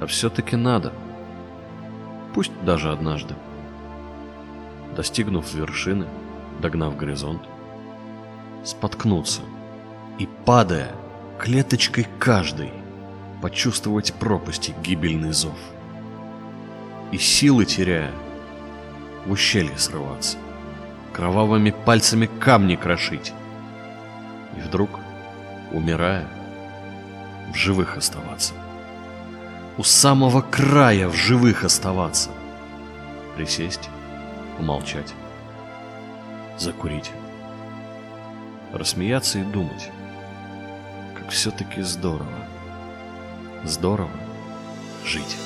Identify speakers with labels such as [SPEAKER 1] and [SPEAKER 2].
[SPEAKER 1] А все-таки надо. Пусть даже однажды. Достигнув вершины, догнав горизонт, споткнуться и, падая, клеточкой каждой, почувствовать пропасти гибельный зов. И силы теряя, в ущелье срываться, кровавыми пальцами камни крошить. И вдруг, умирая, в живых оставаться. У самого края в живых оставаться. Присесть, помолчать, закурить, рассмеяться и думать, как все-таки здорово, здорово жить.